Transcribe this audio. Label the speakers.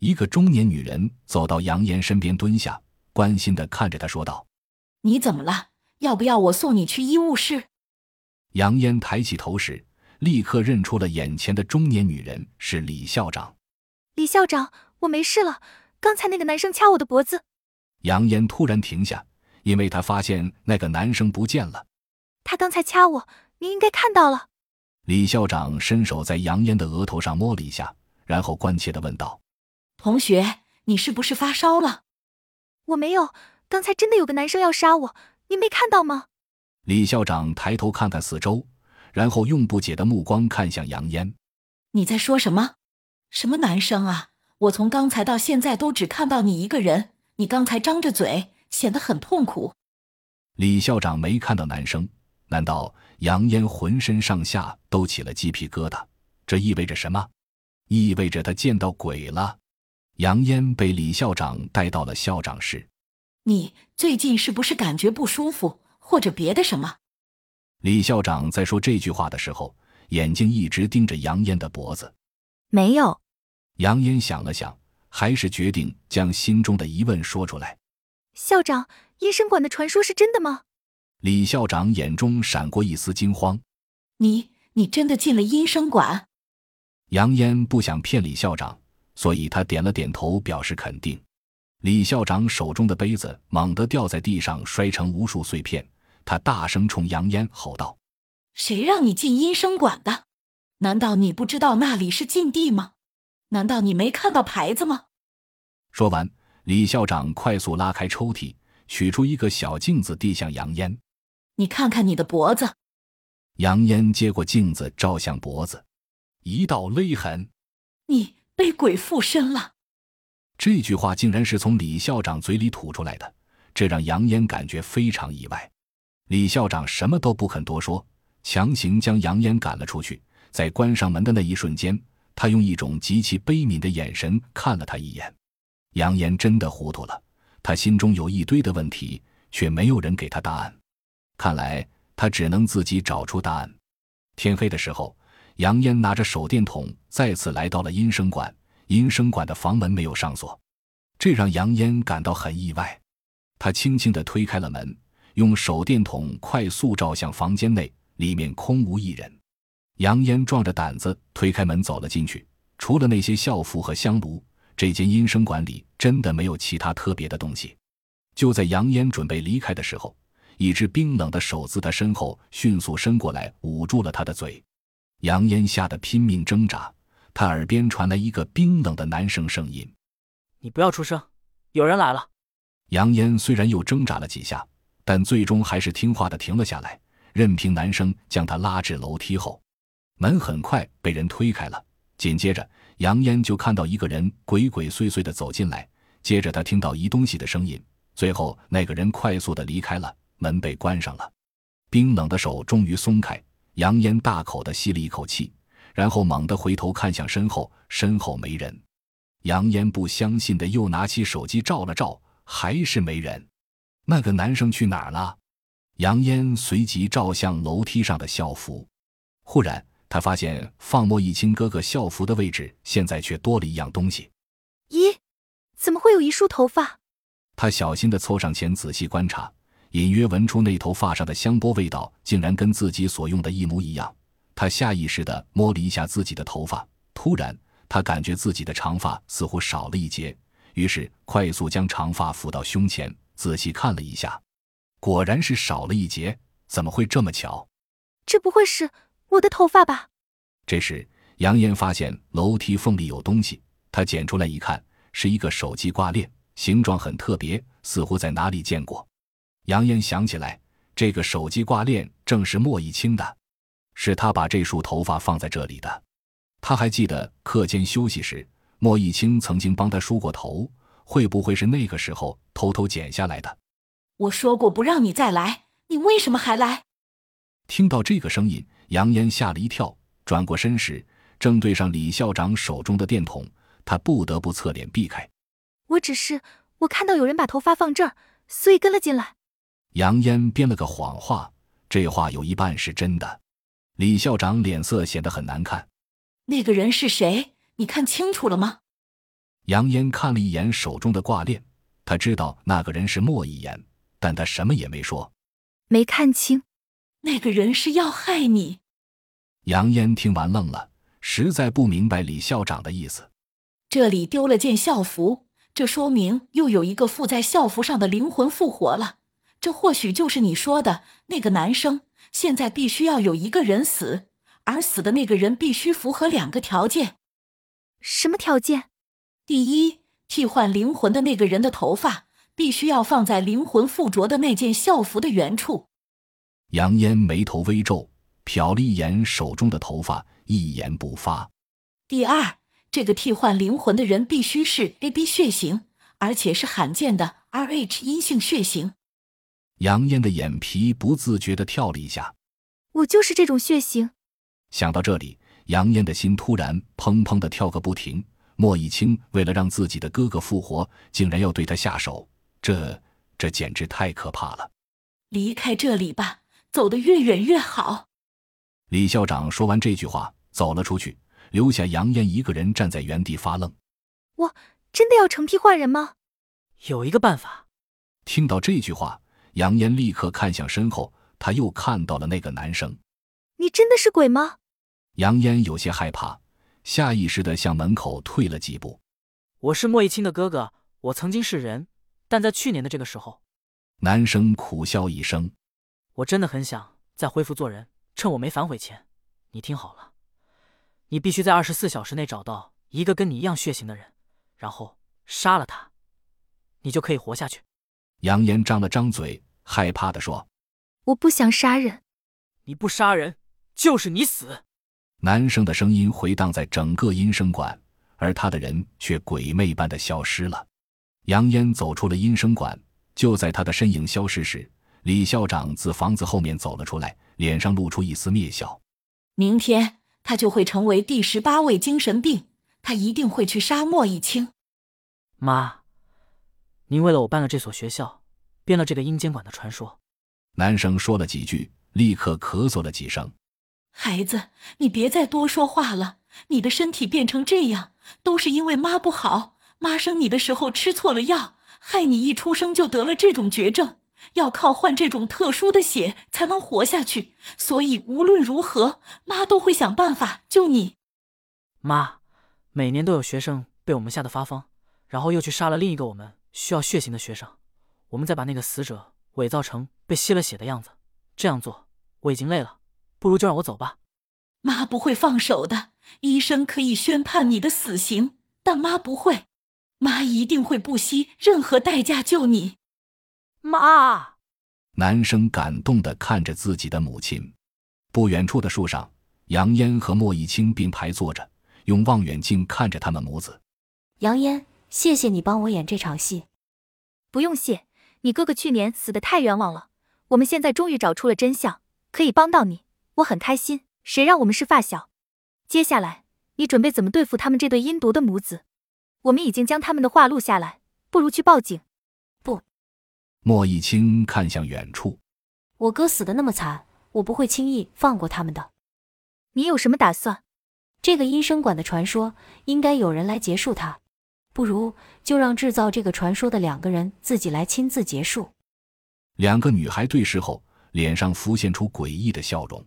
Speaker 1: 一个中年女人走到杨岩身边，蹲下，关心的看着他说道：“
Speaker 2: 你怎么了？要不要我送你去医务室？”
Speaker 1: 杨烟抬起头时，立刻认出了眼前的中年女人是李校长。
Speaker 3: 李校长，我没事了。刚才那个男生掐我的脖子。
Speaker 1: 杨烟突然停下，因为他发现那个男生不见了。
Speaker 3: 他刚才掐我，你应该看到了。
Speaker 1: 李校长伸手在杨烟的额头上摸了一下，然后关切的问道：“
Speaker 2: 同学，你是不是发烧了？”“
Speaker 3: 我没有，刚才真的有个男生要杀我，你没看到吗？”
Speaker 1: 李校长抬头看看四周，然后用不解的目光看向杨烟：“
Speaker 2: 你在说什么？什么男生啊？我从刚才到现在都只看到你一个人，你刚才张着嘴，显得很痛苦。”
Speaker 1: 李校长没看到男生，难道杨烟浑身上下都起了鸡皮疙瘩？这意味着什么？意味着他见到鬼了。杨烟被李校长带到了校长室。
Speaker 2: 你最近是不是感觉不舒服？或者别的什么？
Speaker 1: 李校长在说这句话的时候，眼睛一直盯着杨烟的脖子。
Speaker 3: 没有。
Speaker 1: 杨烟想了想，还是决定将心中的疑问说出来。
Speaker 3: 校长，医生馆的传说是真的吗？
Speaker 1: 李校长眼中闪过一丝惊慌。
Speaker 2: 你，你真的进了医生馆？
Speaker 1: 杨烟不想骗李校长，所以他点了点头，表示肯定。李校长手中的杯子猛地掉在地上，摔成无数碎片。他大声冲杨烟吼道：“
Speaker 2: 谁让你进阴生馆的？难道你不知道那里是禁地吗？难道你没看到牌子吗？”
Speaker 1: 说完，李校长快速拉开抽屉，取出一个小镜子，递向杨烟：“
Speaker 2: 你看看你的脖子。”
Speaker 1: 杨烟接过镜子，照向脖子，一道勒痕：“
Speaker 2: 你被鬼附身了。”
Speaker 1: 这句话竟然是从李校长嘴里吐出来的，这让杨烟感觉非常意外。李校长什么都不肯多说，强行将杨烟赶了出去。在关上门的那一瞬间，他用一种极其悲悯的眼神看了他一眼。杨烟真的糊涂了，他心中有一堆的问题，却没有人给他答案。看来他只能自己找出答案。天黑的时候，杨烟拿着手电筒再次来到了阴生馆。阴生馆的房门没有上锁，这让杨烟感到很意外。他轻轻地推开了门。用手电筒快速照向房间内，里面空无一人。杨烟壮着胆子推开门走了进去。除了那些校服和香炉，这间阴生馆里真的没有其他特别的东西。就在杨烟准备离开的时候，一只冰冷的手自他身后迅速伸过来，捂住了他的嘴。杨烟吓得拼命挣扎，他耳边传来一个冰冷的男声声音：“
Speaker 4: 你不要出声，有人来了。”
Speaker 1: 杨烟虽然又挣扎了几下。但最终还是听话的停了下来，任凭男生将他拉至楼梯后，门很快被人推开了。紧接着，杨烟就看到一个人鬼鬼祟祟的走进来，接着他听到移东西的声音，最后那个人快速的离开了，门被关上了。冰冷的手终于松开，杨烟大口的吸了一口气，然后猛地回头看向身后，身后没人。杨烟不相信的又拿起手机照了照，还是没人。那个男生去哪儿了？杨烟随即照向楼梯上的校服，忽然他发现放莫一清哥哥校服的位置现在却多了一样东西。
Speaker 3: 咦，怎么会有一束头发？
Speaker 1: 他小心的凑上前仔细观察，隐约闻出那头发上的香波味道，竟然跟自己所用的一模一样。他下意识的摸了一下自己的头发，突然他感觉自己的长发似乎少了一截，于是快速将长发抚到胸前。仔细看了一下，果然是少了一截。怎么会这么巧？
Speaker 3: 这不会是我的头发吧？
Speaker 1: 这时，杨岩发现楼梯缝里有东西，他捡出来一看，是一个手机挂链，形状很特别，似乎在哪里见过。杨岩想起来，这个手机挂链正是莫一清的，是他把这束头发放在这里的。他还记得课间休息时，莫一清曾经帮他梳过头。会不会是那个时候偷偷剪下来的？
Speaker 2: 我说过不让你再来，你为什么还来？
Speaker 1: 听到这个声音，杨烟吓了一跳，转过身时正对上李校长手中的电筒，他不得不侧脸避开。
Speaker 3: 我只是我看到有人把头发放这儿，所以跟了进来。
Speaker 1: 杨烟编了个谎话，这话有一半是真的。李校长脸色显得很难看。
Speaker 2: 那个人是谁？你看清楚了吗？
Speaker 1: 杨烟看了一眼手中的挂链，他知道那个人是莫一言，但他什么也没说。
Speaker 3: 没看清，
Speaker 2: 那个人是要害你。
Speaker 1: 杨烟听完愣了，实在不明白李校长的意思。
Speaker 2: 这里丢了件校服，这说明又有一个附在校服上的灵魂复活了。这或许就是你说的那个男生。现在必须要有一个人死，而死的那个人必须符合两个条件。
Speaker 3: 什么条件？
Speaker 2: 第一，替换灵魂的那个人的头发必须要放在灵魂附着的那件校服的原处。
Speaker 1: 杨烟眉头微皱，瞟了一眼手中的头发，一言不发。
Speaker 2: 第二，这个替换灵魂的人必须是 AB 血型，而且是罕见的 Rh 阴性血型。
Speaker 1: 杨烟的眼皮不自觉地跳了一下。
Speaker 3: 我就是这种血型。
Speaker 1: 想到这里，杨烟的心突然砰砰地跳个不停。莫以清为了让自己的哥哥复活，竟然要对他下手，这这简直太可怕了！
Speaker 2: 离开这里吧，走得越远越好。
Speaker 1: 李校长说完这句话，走了出去，留下杨烟一个人站在原地发愣。
Speaker 3: 我真的要成批换人吗？
Speaker 4: 有一个办法。
Speaker 1: 听到这句话。杨烟立刻看向身后，他又看到了那个男生。
Speaker 3: 你真的是鬼吗？
Speaker 1: 杨烟有些害怕，下意识的向门口退了几步。
Speaker 4: 我是莫一清的哥哥，我曾经是人，但在去年的这个时候，
Speaker 1: 男生苦笑一声。
Speaker 4: 我真的很想再恢复做人，趁我没反悔前，你听好了，你必须在二十四小时内找到一个跟你一样血型的人，然后杀了他，你就可以活下去。
Speaker 1: 杨岩张了张嘴，害怕的说：“
Speaker 3: 我不想杀人，
Speaker 4: 你不杀人就是你死。”
Speaker 1: 男生的声音回荡在整个音声馆，而他的人却鬼魅般的消失了。杨烟走出了音声馆，就在他的身影消失时，李校长自房子后面走了出来，脸上露出一丝蔑笑：“
Speaker 2: 明天他就会成为第十八位精神病，他一定会去杀莫一清。”
Speaker 4: 妈。您为了我办了这所学校，编了这个阴间馆的传说。
Speaker 1: 男生说了几句，立刻咳嗽了几声。
Speaker 2: 孩子，你别再多说话了。你的身体变成这样，都是因为妈不好。妈生你的时候吃错了药，害你一出生就得了这种绝症，要靠换这种特殊的血才能活下去。所以无论如何，妈都会想办法救你。
Speaker 4: 妈，每年都有学生被我们吓得发疯，然后又去杀了另一个我们。需要血型的学生，我们再把那个死者伪造成被吸了血的样子。这样做我已经累了，不如就让我走吧。
Speaker 2: 妈不会放手的，医生可以宣判你的死刑，但妈不会，妈一定会不惜任何代价救你。
Speaker 4: 妈，
Speaker 1: 男生感动的看着自己的母亲。不远处的树上，杨烟和莫一清并排坐着，用望远镜看着他们母子。
Speaker 5: 杨烟。谢谢你帮我演这场戏，
Speaker 3: 不用谢。你哥哥去年死的太冤枉了，我们现在终于找出了真相，可以帮到你，我很开心。谁让我们是发小？接下来你准备怎么对付他们这对阴毒的母子？我们已经将他们的话录下来，不如去报警。
Speaker 5: 不，
Speaker 1: 莫一清看向远处，
Speaker 5: 我哥死的那么惨，我不会轻易放过他们的。
Speaker 3: 你有什么打算？
Speaker 5: 这个阴生馆的传说，应该有人来结束它。不如就让制造这个传说的两个人自己来亲自结束。
Speaker 1: 两个女孩对视后，脸上浮现出诡异的笑容。